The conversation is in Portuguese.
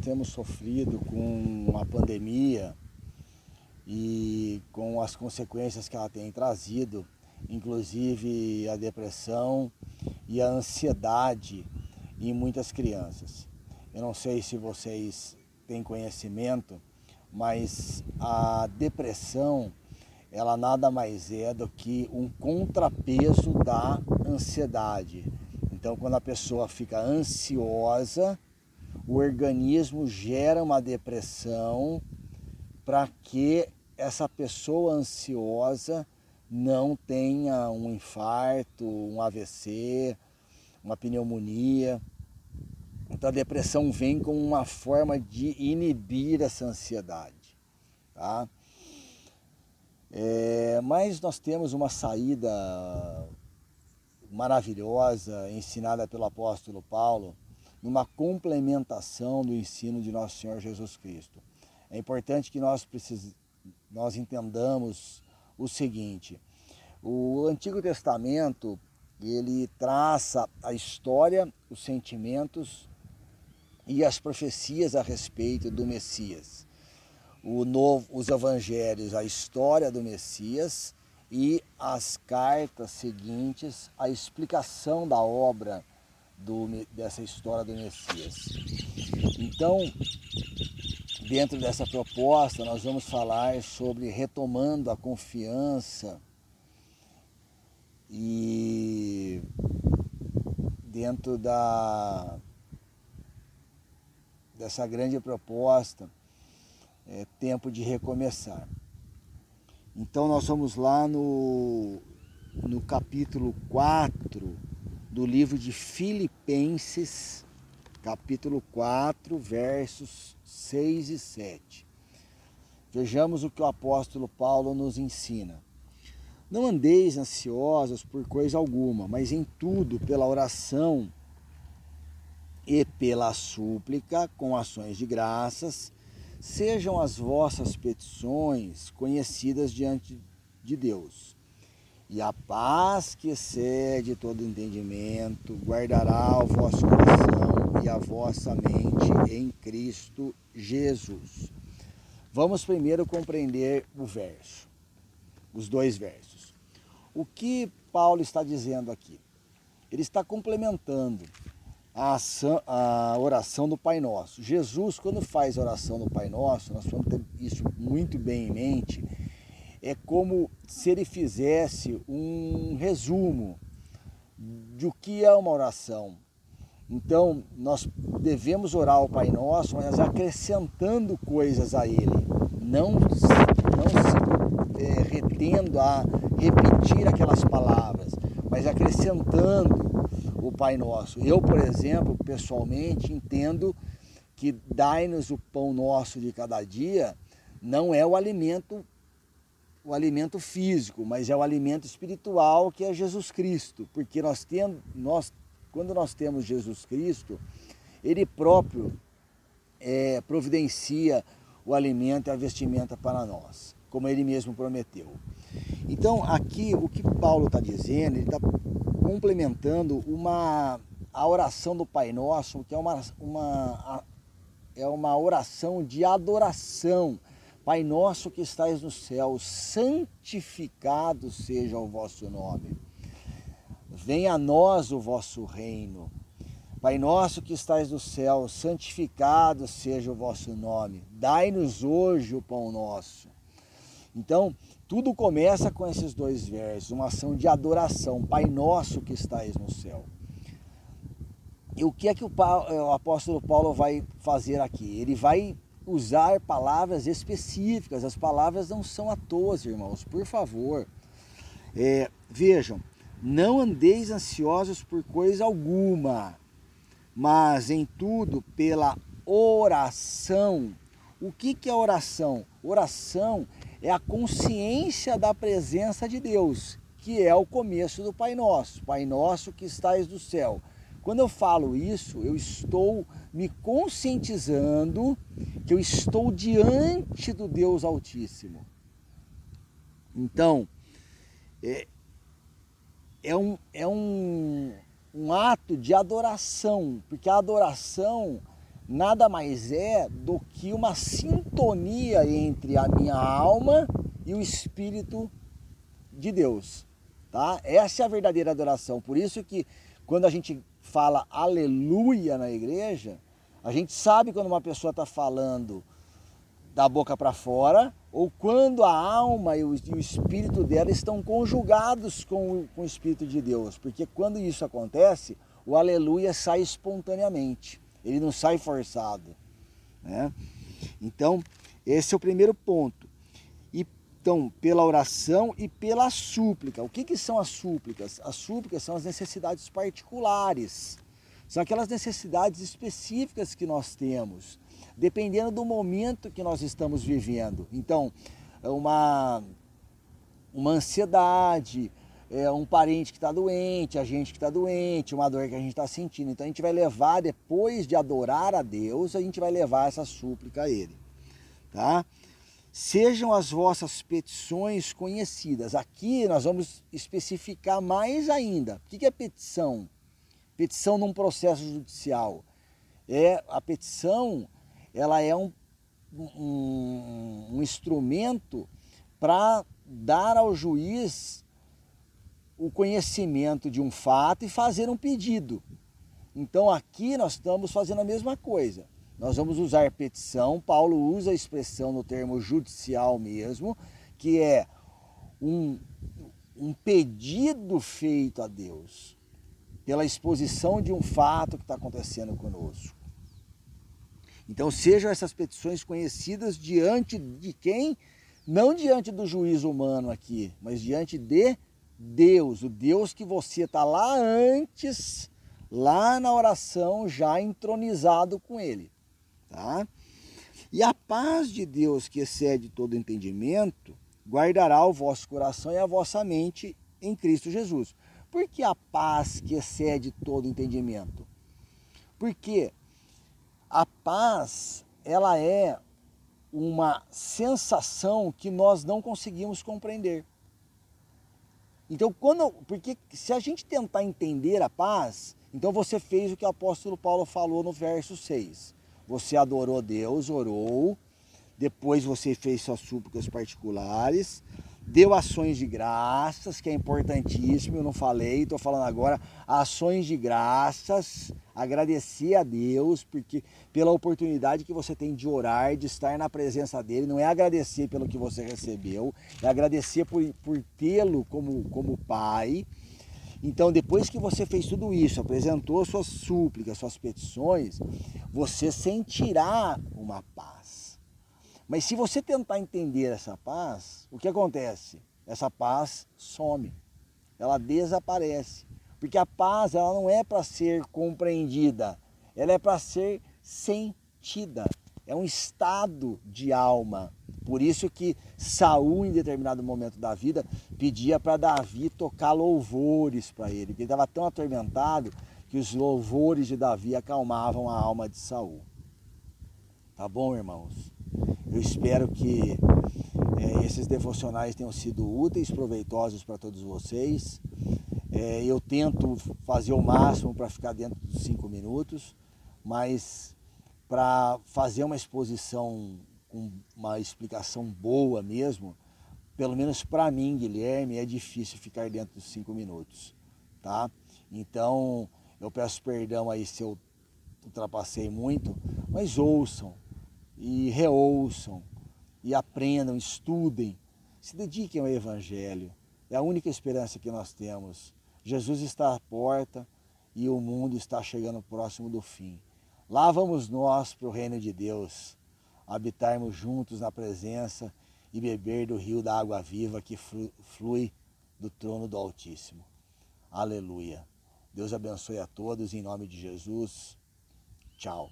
temos sofrido com a pandemia e com as consequências que ela tem trazido, inclusive a depressão e a ansiedade em muitas crianças. Eu não sei se vocês têm conhecimento, mas a depressão ela nada mais é do que um contrapeso da ansiedade. Então, quando a pessoa fica ansiosa, o organismo gera uma depressão para que essa pessoa ansiosa não tenha um infarto, um AVC, uma pneumonia. Então a depressão vem como uma forma de inibir essa ansiedade. Tá? É, mas nós temos uma saída maravilhosa ensinada pelo apóstolo Paulo, numa complementação do ensino de nosso Senhor Jesus Cristo. É importante que nós, precis... nós entendamos o seguinte: o Antigo Testamento ele traça a história, os sentimentos e as profecias a respeito do Messias novo, os evangelhos, a história do Messias e as cartas seguintes, a explicação da obra do, dessa história do Messias. Então, dentro dessa proposta, nós vamos falar sobre retomando a confiança e dentro da dessa grande proposta é tempo de recomeçar. Então nós vamos lá no, no capítulo 4 do livro de Filipenses, capítulo 4, versos 6 e 7. Vejamos o que o apóstolo Paulo nos ensina. Não andeis ansiosos por coisa alguma, mas em tudo, pela oração e pela súplica, com ações de graças, Sejam as vossas petições conhecidas diante de Deus. E a paz que excede todo entendimento guardará o vosso coração e a vossa mente em Cristo Jesus. Vamos primeiro compreender o verso, os dois versos. O que Paulo está dizendo aqui? Ele está complementando a, ação, a oração do Pai Nosso. Jesus, quando faz a oração do Pai Nosso, nós vamos ter isso muito bem em mente, é como se ele fizesse um resumo do que é uma oração. Então, nós devemos orar ao Pai Nosso, mas acrescentando coisas a Ele, não, não se é, retendo a repetir aquelas palavras, mas acrescentando o Pai Nosso. Eu, por exemplo, pessoalmente entendo que dai-nos o pão nosso de cada dia não é o alimento o alimento físico, mas é o alimento espiritual que é Jesus Cristo, porque nós temos nós quando nós temos Jesus Cristo, ele próprio é, providencia o alimento e a vestimenta para nós, como ele mesmo prometeu. Então, aqui o que Paulo está dizendo, ele está complementando uma, a oração do Pai Nosso, que é uma, uma, é uma oração de adoração. Pai nosso que estais no céu, santificado seja o vosso nome. Venha a nós o vosso reino. Pai nosso que estais no céu, santificado seja o vosso nome. Dai-nos hoje o pão nosso. Então, tudo começa com esses dois versos, uma ação de adoração. Pai nosso que estais no céu. E o que é que o, apóstolo Paulo vai fazer aqui? Ele vai usar palavras específicas. As palavras não são à toa, irmãos, por favor. É, vejam, não andeis ansiosos por coisa alguma, mas em tudo pela oração. O que, que é oração? Oração é a consciência da presença de Deus, que é o começo do Pai Nosso. Pai Nosso que estais do céu. Quando eu falo isso, eu estou me conscientizando que eu estou diante do Deus Altíssimo. Então, é, é, um, é um, um ato de adoração, porque a adoração nada mais é do que uma sintonia entre a minha alma e o Espírito de Deus. Tá? Essa é a verdadeira adoração. Por isso que quando a gente fala aleluia na igreja, a gente sabe quando uma pessoa está falando da boca para fora ou quando a alma e o, e o, espírito dela estão conjugados com, com o Espírito de Deus. Porque quando isso acontece, o aleluia sai espontaneamente, ele não sai forçado. Né? Então, esse é o primeiro ponto. Então, pela oração e pela súplica. O que, que são as súplicas? As súplicas são as necessidades particulares. São aquelas necessidades específicas que nós temos, dependendo do momento que nós estamos vivendo. Então, uma, uma ansiedade, é, um parente que está doente, a gente que está doente, uma dor que a gente está sentindo. Então a gente vai levar, depois de adorar a Deus, a gente vai levar essa súplica a Ele. Tá? Sejam as vossas petições conhecidas. Aqui nós vamos especificar mais ainda. O que é petição? Petição num processo judicial. É a petição, ela é um, um, um instrumento para dar ao juiz o conhecimento de um fato e fazer um pedido. Então aqui nós estamos fazendo a mesma coisa. Nós vamos usar petição. Paulo usa a expressão no termo judicial mesmo, que é um, um pedido feito a Deus pela exposição de um fato que está acontecendo conosco. Então sejam essas petições conhecidas diante de quem? Não diante do juiz humano aqui, mas diante de Deus, o Deus que você está lá antes, lá na oração, já entronizado com Ele. Tá? E a paz de Deus, que excede todo entendimento, guardará o vosso coração e a vossa mente em Cristo Jesus. Por que a paz que excede todo entendimento? Porque a paz, ela é uma sensação que nós não conseguimos compreender. Então, quando, porque se a gente tentar entender a paz, então você fez o que o apóstolo Paulo falou no verso 6. Você adorou Deus, orou, depois você fez suas súplicas particulares, deu ações de graças, que é importantíssimo, eu não falei, estou falando agora, ações de graças, agradecer a Deus porque pela oportunidade que você tem de orar, de estar na presença dele, não é agradecer pelo que você recebeu, é agradecer por, por tê-lo como, como pai, então, depois que você fez tudo isso, apresentou suas súplicas, suas petições, você sentirá uma paz. Mas se você tentar entender essa paz, o que acontece? Essa paz some, ela desaparece. Porque a paz ela não é para ser compreendida, ela é para ser sentida. É um estado de alma. Por isso que Saul, em determinado momento da vida, pedia para Davi tocar louvores para ele, porque ele estava tão atormentado que os louvores de Davi acalmavam a alma de Saul. Tá bom, irmãos? Eu espero que é, esses devocionais tenham sido úteis, proveitosos para todos vocês. É, eu tento fazer o máximo para ficar dentro dos cinco minutos, mas para fazer uma exposição com uma explicação boa mesmo, pelo menos para mim, Guilherme, é difícil ficar dentro dos cinco minutos, tá? Então, eu peço perdão aí se eu ultrapassei muito, mas ouçam e reouçam e aprendam, estudem, se dediquem ao Evangelho. É a única esperança que nós temos. Jesus está à porta e o mundo está chegando próximo do fim. Lá vamos nós para o reino de Deus, habitarmos juntos na presença e beber do rio da água viva que flui do trono do Altíssimo. Aleluia. Deus abençoe a todos em nome de Jesus. Tchau.